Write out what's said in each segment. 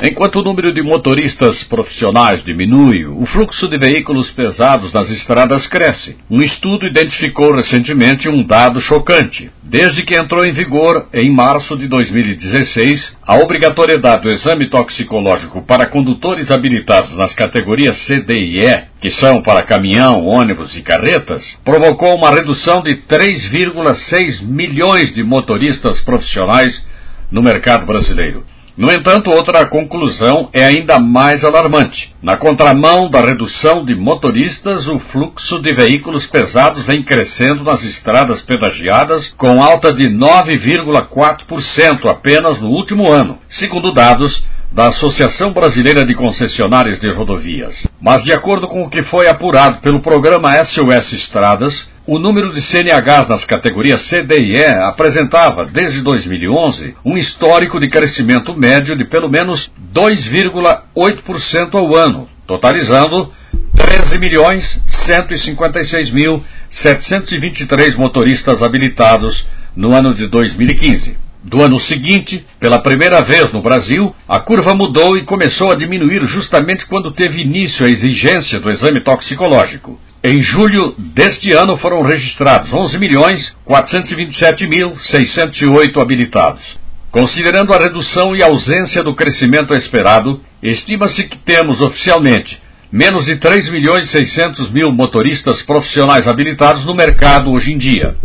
Enquanto o número de motoristas profissionais diminui, o fluxo de veículos pesados nas estradas cresce. Um estudo identificou recentemente um dado chocante. Desde que entrou em vigor, em março de 2016, a obrigatoriedade do exame toxicológico para condutores habilitados nas categorias C, D e E, que são para caminhão, ônibus e carretas, provocou uma redução de 3,6 milhões de motoristas profissionais no mercado brasileiro. No entanto, outra conclusão é ainda mais alarmante. Na contramão da redução de motoristas, o fluxo de veículos pesados vem crescendo nas estradas pedagiadas, com alta de 9,4% apenas no último ano, segundo dados da Associação Brasileira de Concessionárias de Rodovias. Mas, de acordo com o que foi apurado pelo programa SOS Estradas, o número de CNHs nas categorias C, D e E apresentava, desde 2011, um histórico de crescimento médio de pelo menos 2,8% ao ano, totalizando 13.156.723 motoristas habilitados no ano de 2015. Do ano seguinte, pela primeira vez no Brasil, a curva mudou e começou a diminuir justamente quando teve início a exigência do exame toxicológico. Em julho deste ano foram registrados 11.427.608 habilitados. Considerando a redução e ausência do crescimento esperado, estima-se que temos oficialmente menos de 3 milhões e 600 mil motoristas profissionais habilitados no mercado hoje em dia.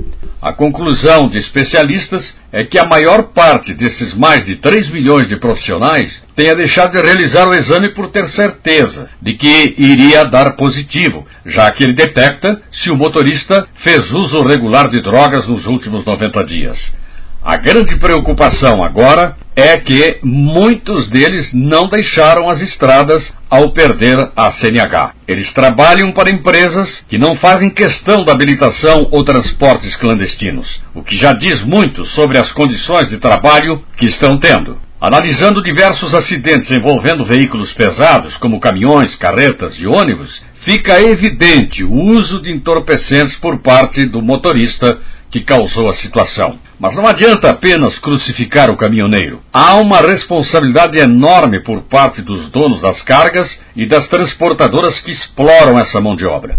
A conclusão de especialistas é que a maior parte desses mais de 3 milhões de profissionais tenha deixado de realizar o exame por ter certeza de que iria dar positivo, já que ele detecta se o motorista fez uso regular de drogas nos últimos 90 dias. A grande preocupação agora é que muitos deles não deixaram as estradas ao perder a CNH. Eles trabalham para empresas que não fazem questão da habilitação ou transportes clandestinos, o que já diz muito sobre as condições de trabalho que estão tendo. Analisando diversos acidentes envolvendo veículos pesados, como caminhões, carretas e ônibus, fica evidente o uso de entorpecentes por parte do motorista que causou a situação. Mas não adianta apenas crucificar o caminhoneiro. Há uma responsabilidade enorme por parte dos donos das cargas e das transportadoras que exploram essa mão de obra.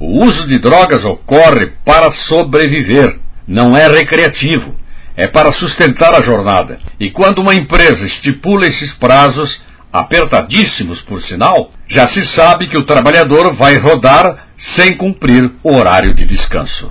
O uso de drogas ocorre para sobreviver, não é recreativo. É para sustentar a jornada. E quando uma empresa estipula esses prazos, apertadíssimos por sinal, já se sabe que o trabalhador vai rodar sem cumprir o horário de descanso.